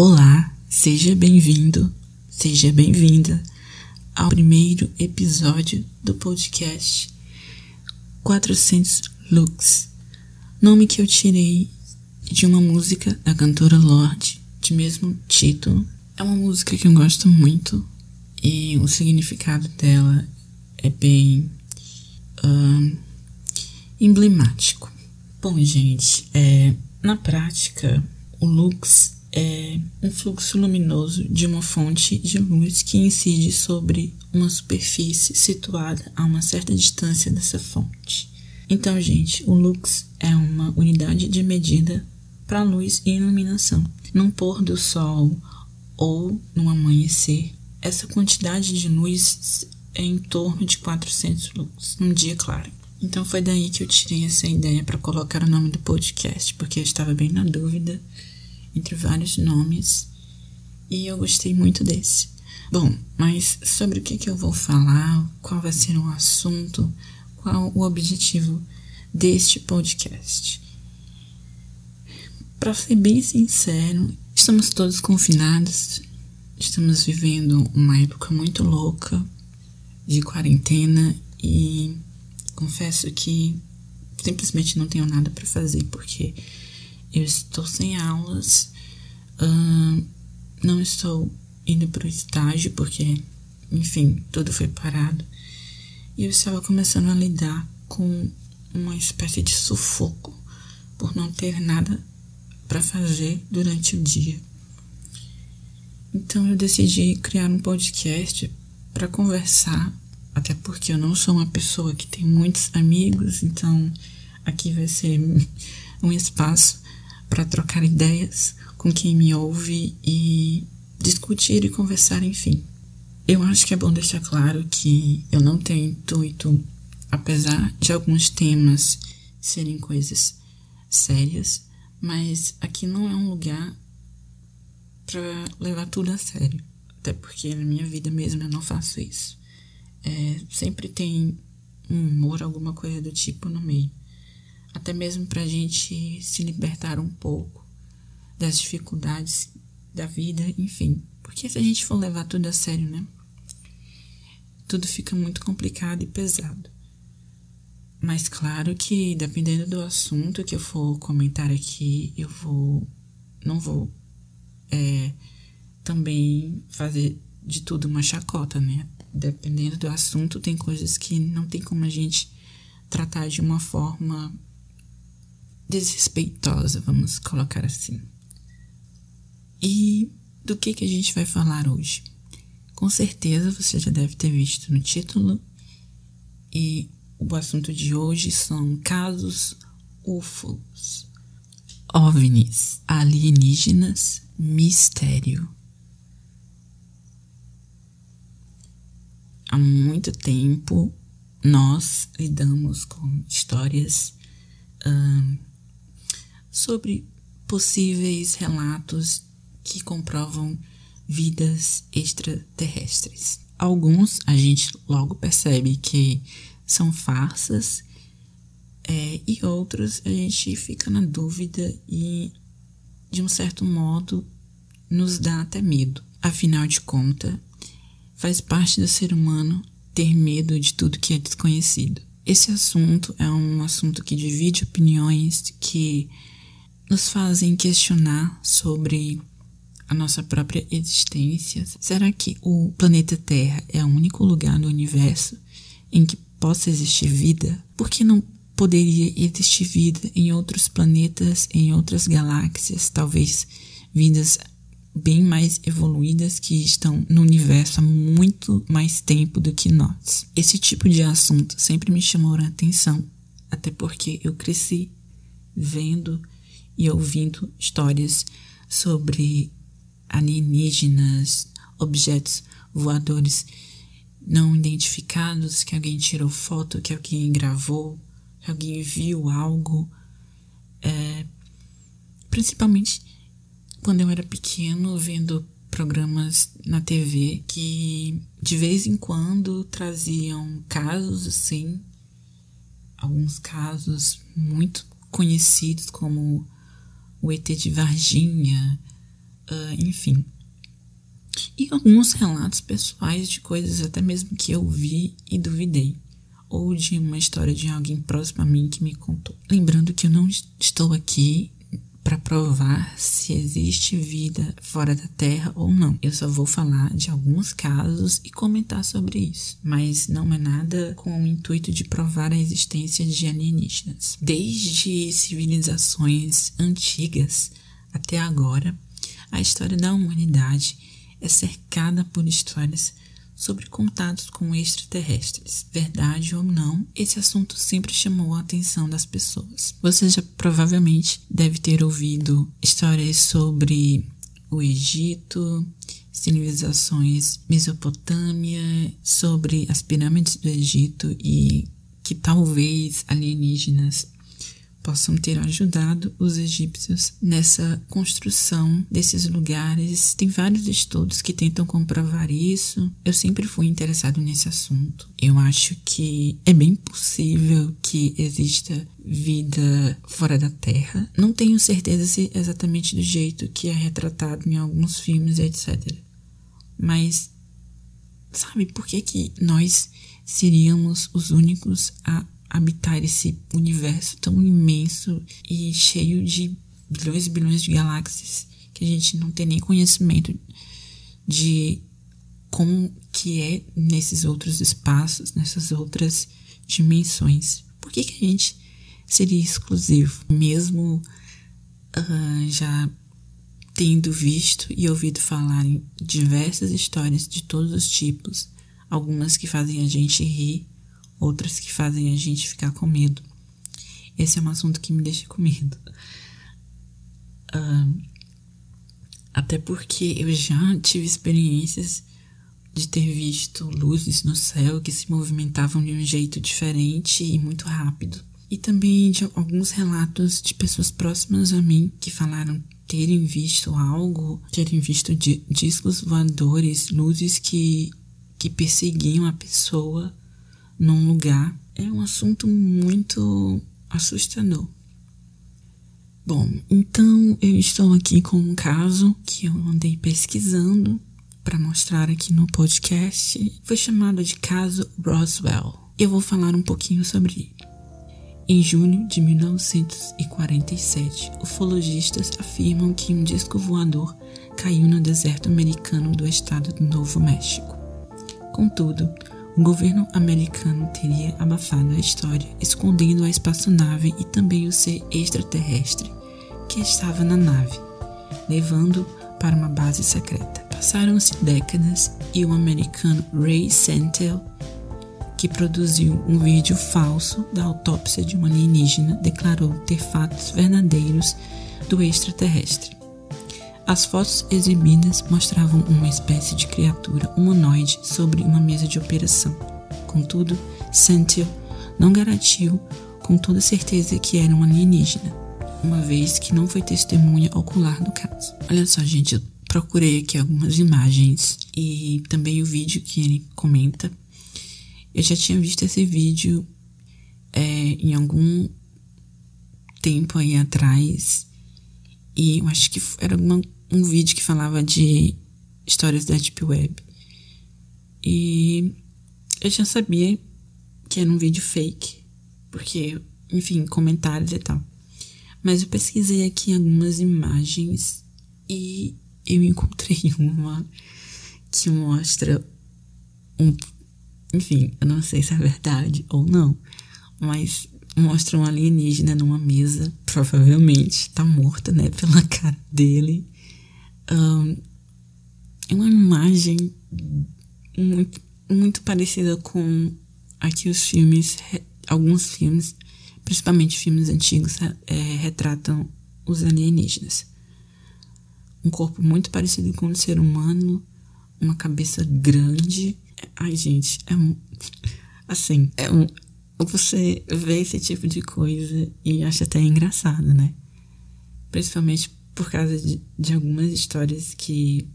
Olá, seja bem-vindo, seja bem-vinda ao primeiro episódio do podcast 400 Lux, nome que eu tirei de uma música da cantora Lorde, de mesmo título. É uma música que eu gosto muito e o significado dela é bem uh, emblemático. Bom, gente, é, na prática, o Lux é um fluxo luminoso de uma fonte de luz que incide sobre uma superfície situada a uma certa distância dessa fonte. Então, gente, o lux é uma unidade de medida para luz e iluminação. Num pôr do sol ou no amanhecer, essa quantidade de luz é em torno de 400 lux num dia claro. Então foi daí que eu tirei essa ideia para colocar o nome do podcast, porque eu estava bem na dúvida entre vários nomes e eu gostei muito desse. Bom, mas sobre o que, que eu vou falar, qual vai ser o assunto, qual o objetivo deste podcast. Para ser bem sincero, estamos todos confinados, estamos vivendo uma época muito louca de quarentena e confesso que simplesmente não tenho nada para fazer porque eu estou sem aulas, uh, não estou indo para o estágio porque, enfim, tudo foi parado. E eu estava começando a lidar com uma espécie de sufoco por não ter nada para fazer durante o dia. Então eu decidi criar um podcast para conversar, até porque eu não sou uma pessoa que tem muitos amigos, então aqui vai ser um espaço para trocar ideias com quem me ouve e discutir e conversar, enfim. Eu acho que é bom deixar claro que eu não tenho intuito, apesar de alguns temas serem coisas sérias, mas aqui não é um lugar para levar tudo a sério. Até porque na minha vida mesmo eu não faço isso. É, sempre tem um humor, alguma coisa do tipo no meio até mesmo para a gente se libertar um pouco das dificuldades da vida, enfim. Porque se a gente for levar tudo a sério, né? Tudo fica muito complicado e pesado. Mas claro que dependendo do assunto que eu for comentar aqui, eu vou. Não vou é, também fazer de tudo uma chacota, né? Dependendo do assunto, tem coisas que não tem como a gente tratar de uma forma desrespeitosa, vamos colocar assim. E do que, que a gente vai falar hoje? Com certeza você já deve ter visto no título, e o assunto de hoje são casos UFOs, OVNIs, alienígenas, mistério. Há muito tempo nós lidamos com histórias sobre possíveis relatos que comprovam vidas extraterrestres. Alguns a gente logo percebe que são farsas, é, e outros a gente fica na dúvida e, de um certo modo, nos dá até medo. Afinal de contas, faz parte do ser humano ter medo de tudo que é desconhecido. Esse assunto é um assunto que divide opiniões, que nos fazem questionar sobre a nossa própria existência. Será que o planeta Terra é o único lugar no universo em que possa existir vida? Por que não poderia existir vida em outros planetas, em outras galáxias, talvez vidas bem mais evoluídas que estão no universo há muito mais tempo do que nós? Esse tipo de assunto sempre me chamou a atenção, até porque eu cresci vendo e ouvindo histórias sobre alienígenas, objetos voadores não identificados, que alguém tirou foto, que alguém gravou, que alguém viu algo. É, principalmente quando eu era pequeno, vendo programas na TV que de vez em quando traziam casos assim, alguns casos muito conhecidos como o ET de Varginha, uh, enfim. E alguns relatos pessoais de coisas até mesmo que eu vi e duvidei ou de uma história de alguém próximo a mim que me contou. Lembrando que eu não estou aqui provar se existe vida fora da Terra ou não. Eu só vou falar de alguns casos e comentar sobre isso, mas não é nada com o intuito de provar a existência de alienígenas. Desde civilizações antigas até agora, a história da humanidade é cercada por histórias sobre contatos com extraterrestres. Verdade ou não, esse assunto sempre chamou a atenção das pessoas. Você já provavelmente deve ter ouvido histórias sobre o Egito, civilizações Mesopotâmia, sobre as pirâmides do Egito e que talvez alienígenas possam ter ajudado os egípcios nessa construção desses lugares. Tem vários estudos que tentam comprovar isso. Eu sempre fui interessado nesse assunto. Eu acho que é bem possível que exista vida fora da Terra. Não tenho certeza se exatamente do jeito que é retratado em alguns filmes, etc. Mas sabe por que que nós seríamos os únicos a habitar esse universo tão imenso e cheio de bilhões e bilhões de galáxias que a gente não tem nem conhecimento de como que é nesses outros espaços, nessas outras dimensões. Por que, que a gente seria exclusivo? Mesmo uh, já tendo visto e ouvido falar em diversas histórias de todos os tipos, algumas que fazem a gente rir, outras que fazem a gente ficar com medo. Esse é um assunto que me deixa com medo. Uh, até porque eu já tive experiências de ter visto luzes no céu que se movimentavam de um jeito diferente e muito rápido. E também de alguns relatos de pessoas próximas a mim que falaram terem visto algo, terem visto discos voadores, luzes que, que perseguiam a pessoa num lugar é um assunto muito assustador. Bom, então eu estou aqui com um caso que eu andei pesquisando para mostrar aqui no podcast. Foi chamado de caso Roswell. Eu vou falar um pouquinho sobre ele. Em junho de 1947, ufologistas afirmam que um disco voador caiu no deserto americano do estado do Novo México. Contudo, o governo americano teria abafado a história, escondendo a espaçonave e também o ser extraterrestre que estava na nave, levando para uma base secreta. Passaram-se décadas e o americano Ray Santel, que produziu um vídeo falso da autópsia de um alienígena, declarou ter fatos verdadeiros do extraterrestre. As fotos exibidas mostravam uma espécie de criatura humanoide sobre uma mesa de operação. Contudo, Santil não garantiu com toda certeza que era um alienígena, uma vez que não foi testemunha ocular do caso. Olha só, gente, eu procurei aqui algumas imagens e também o vídeo que ele comenta. Eu já tinha visto esse vídeo é, em algum tempo aí atrás e eu acho que era uma um vídeo que falava de histórias da Deep Web. E eu já sabia que era um vídeo fake, porque, enfim, comentários e tal. Mas eu pesquisei aqui algumas imagens e eu encontrei uma que mostra um. Enfim, eu não sei se é verdade ou não, mas mostra um alienígena numa mesa, provavelmente tá morta, né, pela cara dele é uma imagem muito, muito parecida com aqui os filmes, alguns filmes, principalmente filmes antigos, é, retratam os alienígenas. Um corpo muito parecido com o um ser humano, uma cabeça grande. Ai, gente, é assim, é um, você vê esse tipo de coisa e acha até engraçado, né? Principalmente por causa de, de algumas histórias que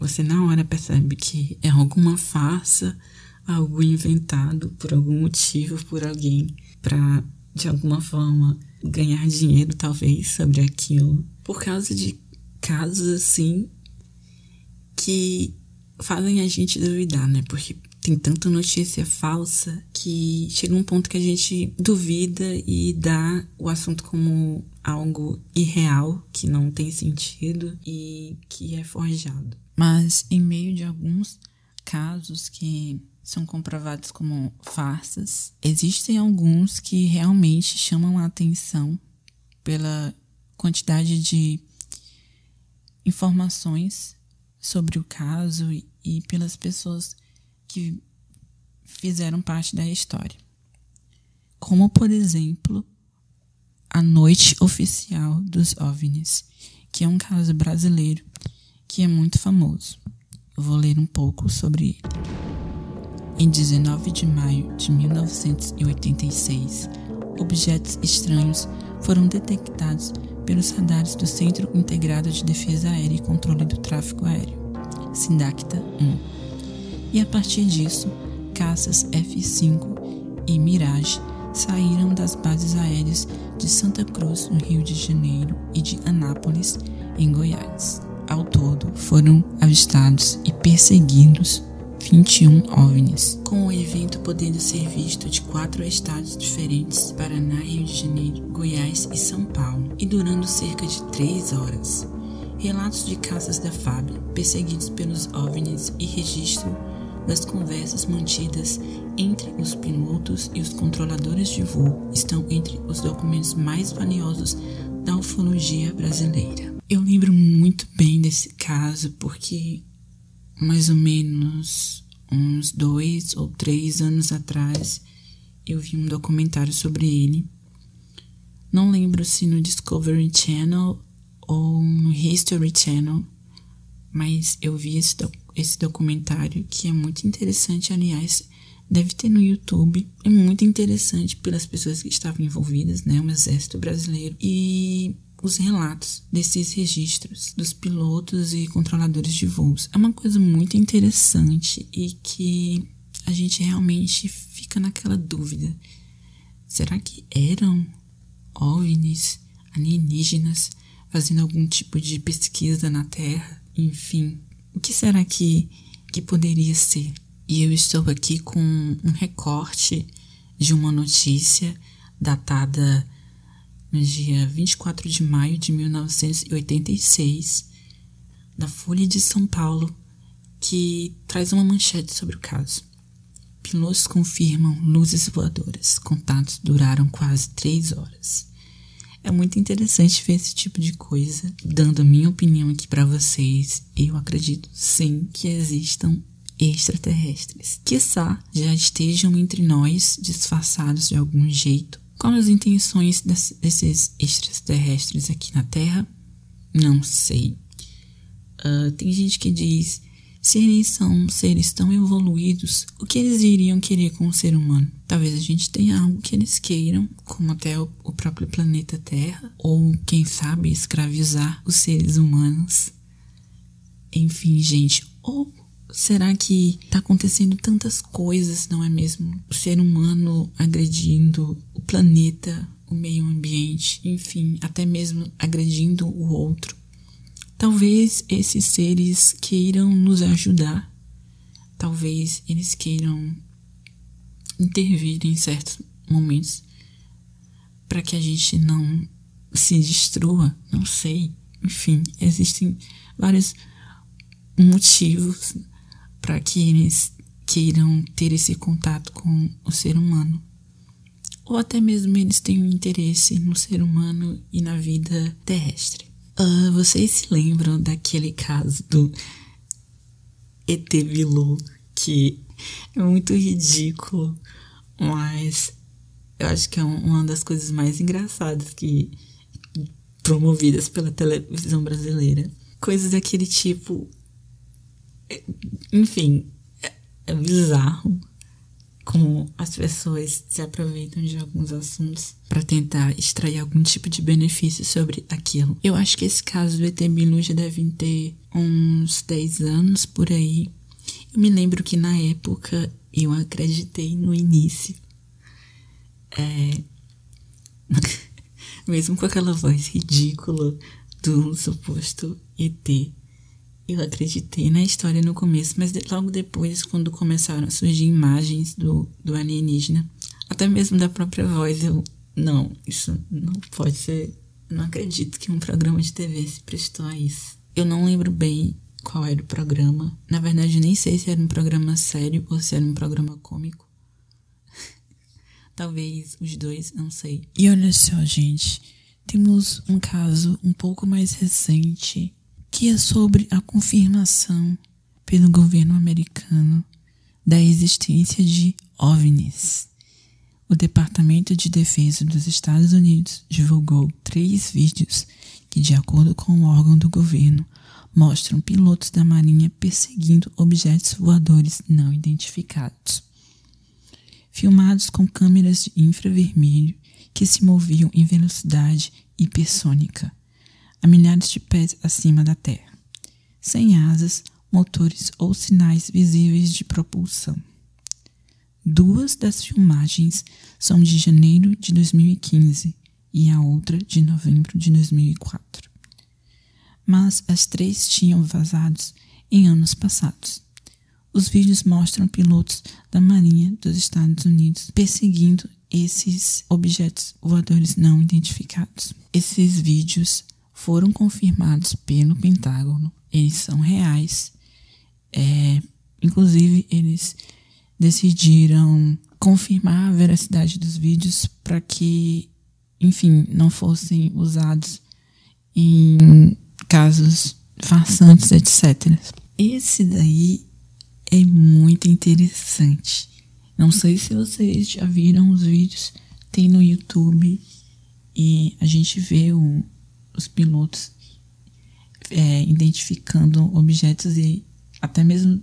você na hora percebe que é alguma farsa, algo inventado por algum motivo, por alguém, para de alguma forma ganhar dinheiro, talvez, sobre aquilo. Por causa de casos assim, que fazem a gente duvidar, né? Porque tem tanta notícia falsa que chega um ponto que a gente duvida e dá o assunto como algo irreal, que não tem sentido e que é forjado. Mas em meio de alguns casos que são comprovados como farsas, existem alguns que realmente chamam a atenção pela quantidade de informações sobre o caso e pelas pessoas que fizeram parte da história. Como, por exemplo, a Noite Oficial dos OVNIs, que é um caso brasileiro que é muito famoso. Eu vou ler um pouco sobre ele. Em 19 de maio de 1986, objetos estranhos foram detectados pelos radares do Centro Integrado de Defesa Aérea e Controle do Tráfego Aéreo, SINDACTA 1. E a partir disso, caças F-5 e Mirage saíram das bases aéreas de Santa Cruz, no Rio de Janeiro, e de Anápolis, em Goiás. Ao todo, foram avistados e perseguidos 21 OVNIs, com o evento podendo ser visto de quatro estados diferentes: Paraná, Rio de Janeiro, Goiás e São Paulo, e durando cerca de três horas. Relatos de caças da FAB, perseguidos pelos OVNIs e registro das conversas mantidas entre os pilotos e os controladores de voo estão entre os documentos mais valiosos da ufologia brasileira. Eu lembro muito bem desse caso porque mais ou menos uns dois ou três anos atrás eu vi um documentário sobre ele. Não lembro se no Discovery Channel ou no History Channel, mas eu vi esse, do esse documentário que é muito interessante. Aliás, deve ter no YouTube. É muito interessante pelas pessoas que estavam envolvidas, né? O Exército Brasileiro. E os relatos desses registros dos pilotos e controladores de voos. É uma coisa muito interessante e que a gente realmente fica naquela dúvida. Será que eram OVNIs, alienígenas, fazendo algum tipo de pesquisa na Terra? Enfim, o que será que, que poderia ser? E eu estou aqui com um recorte de uma notícia datada no dia 24 de maio de 1986, da Folha de São Paulo, que traz uma manchete sobre o caso. Pilotos confirmam luzes voadoras. Contatos duraram quase três horas. É muito interessante ver esse tipo de coisa, dando a minha opinião aqui para vocês. Eu acredito sim que existam extraterrestres. Quiçá já estejam entre nós, disfarçados de algum jeito, qual as intenções desses extraterrestres aqui na Terra? Não sei. Uh, tem gente que diz: se eles são seres tão evoluídos, o que eles iriam querer com o ser humano? Talvez a gente tenha algo que eles queiram, como até o, próprio planeta Terra, ou quem sabe escravizar os seres humanos. Enfim, gente, ou Será que está acontecendo tantas coisas, não é mesmo? O ser humano agredindo o planeta, o meio ambiente, enfim, até mesmo agredindo o outro. Talvez esses seres queiram nos ajudar, talvez eles queiram intervir em certos momentos para que a gente não se destrua, não sei. Enfim, existem vários motivos para que eles queiram ter esse contato com o ser humano. Ou até mesmo eles tenham interesse no ser humano e na vida terrestre. Uh, vocês se lembram daquele caso do ET Bilu, que é muito ridículo, mas eu acho que é uma das coisas mais engraçadas que promovidas pela televisão brasileira. Coisas daquele tipo enfim, é, é bizarro como as pessoas se aproveitam de alguns assuntos para tentar extrair algum tipo de benefício sobre aquilo. Eu acho que esse caso do ET Bilu já deve ter uns 10 anos por aí. Eu me lembro que na época eu acreditei no início. É... Mesmo com aquela voz ridícula do suposto ET eu acreditei na história no começo, mas logo depois, quando começaram a surgir imagens do, do alienígena, até mesmo da própria voz, eu. Não, isso não pode ser. Não acredito que um programa de TV se prestou a isso. Eu não lembro bem qual era o programa. Na verdade, nem sei se era um programa sério ou se era um programa cômico. Talvez os dois, não sei. E olha só, gente. Temos um caso um pouco mais recente que é sobre a confirmação pelo governo americano da existência de OVNIs. O Departamento de Defesa dos Estados Unidos divulgou três vídeos que, de acordo com o órgão do governo, mostram pilotos da Marinha perseguindo objetos voadores não identificados. Filmados com câmeras de infravermelho que se moviam em velocidade hipersônica a milhares de pés acima da Terra, sem asas, motores ou sinais visíveis de propulsão. Duas das filmagens são de janeiro de 2015 e a outra de novembro de 2004. Mas as três tinham vazados em anos passados. Os vídeos mostram pilotos da Marinha dos Estados Unidos perseguindo esses objetos voadores não identificados. Esses vídeos foram confirmados pelo Pentágono, eles são reais. É, inclusive, eles decidiram confirmar a veracidade dos vídeos para que, enfim, não fossem usados em casos farsantes, etc. Esse daí é muito interessante. Não sei se vocês já viram os vídeos, tem no YouTube e a gente vê o, os pilotos é, identificando objetos e até mesmo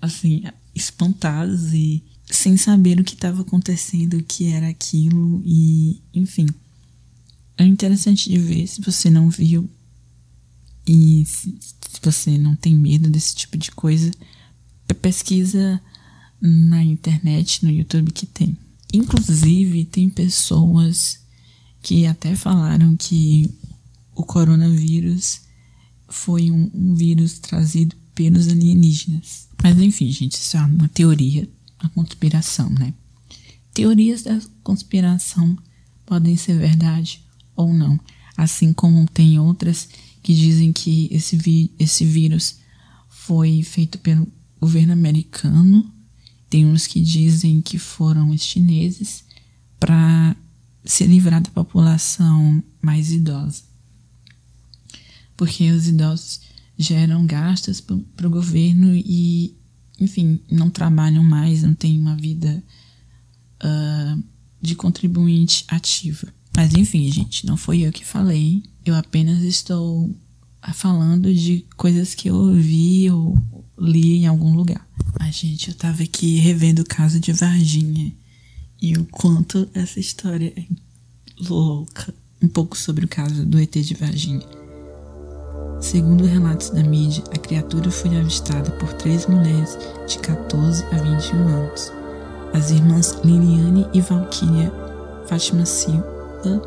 assim espantados e sem saber o que estava acontecendo, o que era aquilo e enfim. É interessante de ver se você não viu e se, se você não tem medo desse tipo de coisa. Pesquisa na internet no YouTube que tem. Inclusive tem pessoas que até falaram que o coronavírus foi um, um vírus trazido pelos alienígenas. Mas enfim, gente, isso é uma teoria, uma conspiração, né? Teorias da conspiração podem ser verdade ou não, assim como tem outras que dizem que esse, vi esse vírus foi feito pelo governo americano. Tem uns que dizem que foram os chineses para se livrar da população mais idosa porque os idosos geram gastos para o governo e, enfim, não trabalham mais, não têm uma vida uh, de contribuinte ativa. Mas enfim, gente, não foi eu que falei, eu apenas estou falando de coisas que eu ouvi ou li em algum lugar. Mas, gente, eu tava aqui revendo o caso de Varginha e o quanto essa história é louca. Um pouco sobre o caso do ET de Varginha. Segundo relatos da mídia, a criatura foi avistada por três mulheres de 14 a 21 anos, as irmãs Liliane e Valquíria Fátima Silva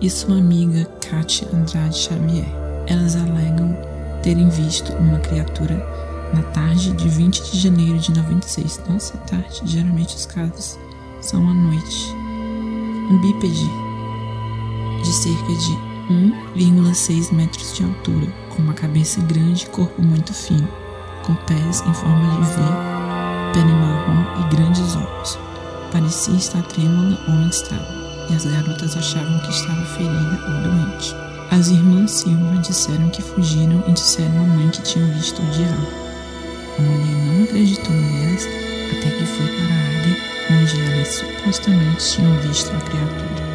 e sua amiga Kátia Andrade Xavier. Elas alegam terem visto uma criatura na tarde de 20 de janeiro de 96. Nossa, tarde, geralmente os casos são à noite. Um bípede de cerca de 1,6 metros de altura, com uma cabeça grande e corpo muito fino, com pés em forma de V, pele marrom e grandes olhos. Parecia estar trêmula ou instável, e as garotas achavam que estava ferida ou doente. As irmãs Silva disseram que fugiram e disseram à mãe que tinham visto o diabo. A mulher não acreditou nelas até que foi para a área onde elas supostamente tinham visto a criatura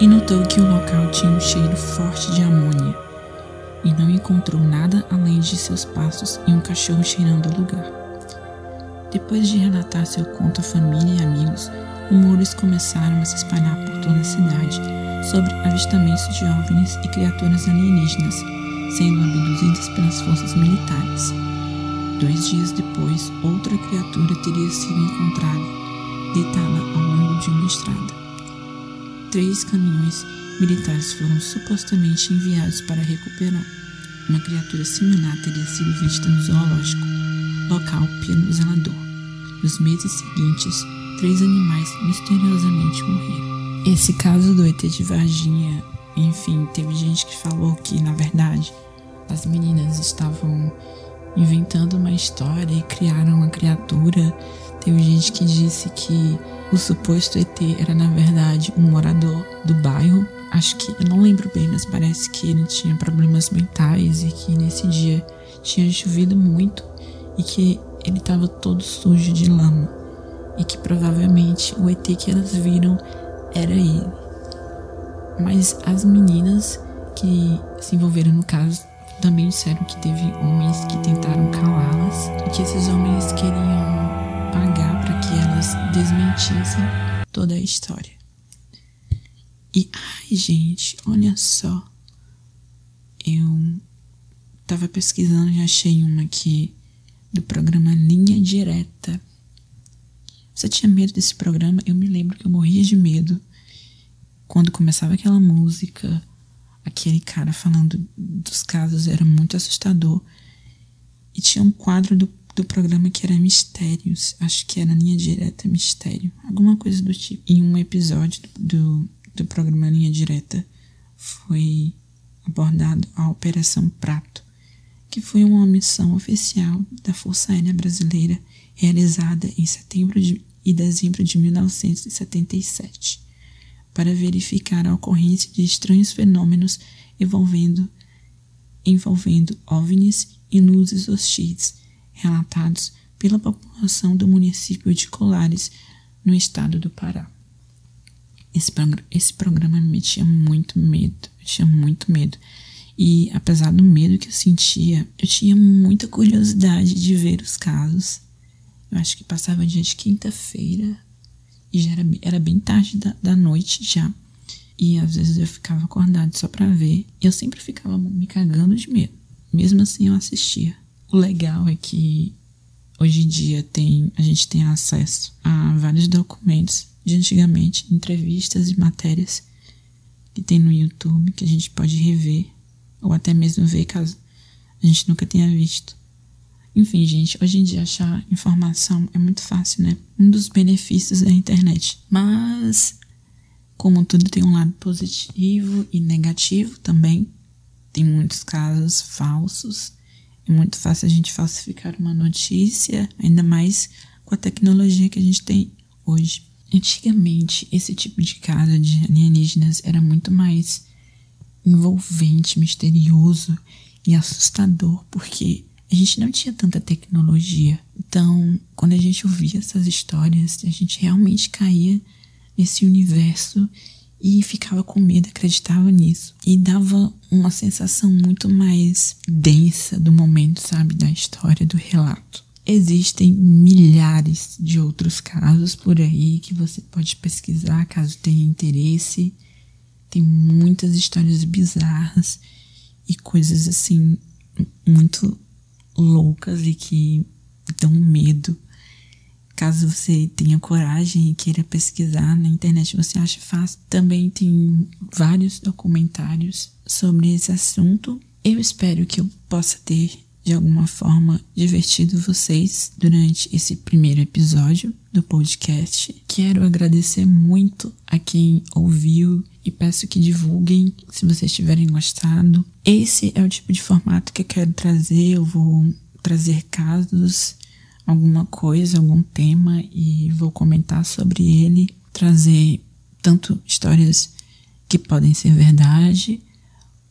e notou que o local tinha um cheiro forte de amônia e não encontrou nada além de seus passos e um cachorro cheirando o lugar. Depois de relatar seu conto à família e amigos, rumores começaram a se espalhar por toda a cidade sobre avistamentos de OVNIs e criaturas alienígenas sendo abduzidas pelas forças militares. Dois dias depois, outra criatura teria sido encontrada, deitada ao longo de uma estrada três caminhões militares foram supostamente enviados para recuperar. uma criatura similar teria sido vista no zoológico local pelo zelador. Nos meses seguintes, três animais misteriosamente morreram. Esse caso do ET de Varginha, enfim, teve gente que falou que, na verdade, as meninas estavam inventando uma história e criaram uma criatura. Teve gente que disse que o suposto ET era, na verdade, um morador do bairro. Acho que, eu não lembro bem, mas parece que ele tinha problemas mentais e que nesse dia tinha chovido muito e que ele estava todo sujo de lama. E que provavelmente o ET que elas viram era ele. Mas as meninas que se envolveram no caso também disseram que teve homens que tentaram calá-las e que esses homens queriam pagar para que elas desmentissem toda a história. E ai, gente, olha só. Eu tava pesquisando e achei uma aqui do programa Linha Direta. Você tinha medo desse programa? Eu me lembro que eu morria de medo quando começava aquela música aquele cara falando dos casos era muito assustador. E tinha um quadro do, do programa que era Mistérios, acho que era Linha Direta Mistério, alguma coisa do tipo. Em um episódio do, do programa Linha Direta foi abordado a Operação Prato, que foi uma missão oficial da Força Aérea Brasileira realizada em setembro de, e dezembro de 1977 para verificar a ocorrência de estranhos fenômenos envolvendo, envolvendo OVNIs e luzes hostis, relatados pela população do município de Colares, no estado do Pará. Esse, esse programa me metia muito medo, eu tinha muito medo. E apesar do medo que eu sentia, eu tinha muita curiosidade de ver os casos. Eu acho que passava dia de quinta-feira e já era, era bem tarde da, da noite já. E às vezes eu ficava acordado só para ver. E eu sempre ficava me cagando de medo. Mesmo assim eu assistia. O legal é que hoje em dia tem, a gente tem acesso a vários documentos de antigamente, entrevistas e matérias que tem no YouTube que a gente pode rever ou até mesmo ver caso a gente nunca tenha visto. Enfim, gente, hoje em dia achar informação é muito fácil, né? Um dos benefícios da internet. Mas, como tudo tem um lado positivo e negativo também, tem muitos casos falsos. É muito fácil a gente falsificar uma notícia, ainda mais com a tecnologia que a gente tem hoje. Antigamente, esse tipo de caso de alienígenas era muito mais envolvente, misterioso e assustador, porque a gente não tinha tanta tecnologia. Então, quando a gente ouvia essas histórias, a gente realmente caía nesse universo e ficava com medo, acreditava nisso. E dava uma sensação muito mais densa do momento, sabe, da história, do relato. Existem milhares de outros casos por aí que você pode pesquisar caso tenha interesse. Tem muitas histórias bizarras e coisas assim muito loucas e que dão medo. Caso você tenha coragem e queira pesquisar na internet, você acha fácil. Também tem vários documentários sobre esse assunto. Eu espero que eu possa ter, de alguma forma, divertido vocês durante esse primeiro episódio do podcast. Quero agradecer muito a quem ouviu e peço que divulguem se vocês tiverem gostado. Esse é o tipo de formato que eu quero trazer. Eu vou trazer casos, alguma coisa, algum tema e vou comentar sobre ele, trazer tanto histórias que podem ser verdade,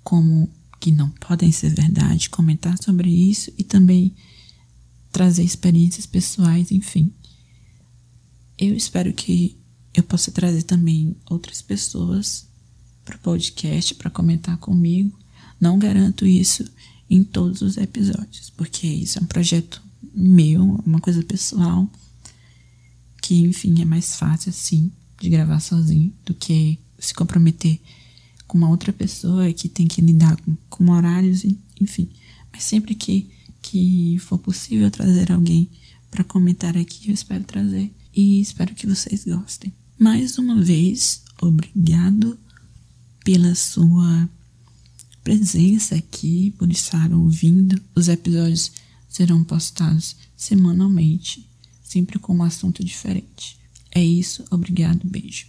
como que não podem ser verdade, comentar sobre isso e também trazer experiências pessoais, enfim. Eu espero que eu possa trazer também outras pessoas para o podcast para comentar comigo. Não garanto isso em todos os episódios, porque isso é um projeto meu, uma coisa pessoal, que enfim é mais fácil assim de gravar sozinho do que se comprometer com uma outra pessoa que tem que lidar com, com horários, enfim. Mas sempre que, que for possível trazer alguém para comentar aqui, eu espero trazer e espero que vocês gostem. Mais uma vez, obrigado pela sua presença aqui, por estar ouvindo. Os episódios serão postados semanalmente, sempre com um assunto diferente. É isso, obrigado, beijo.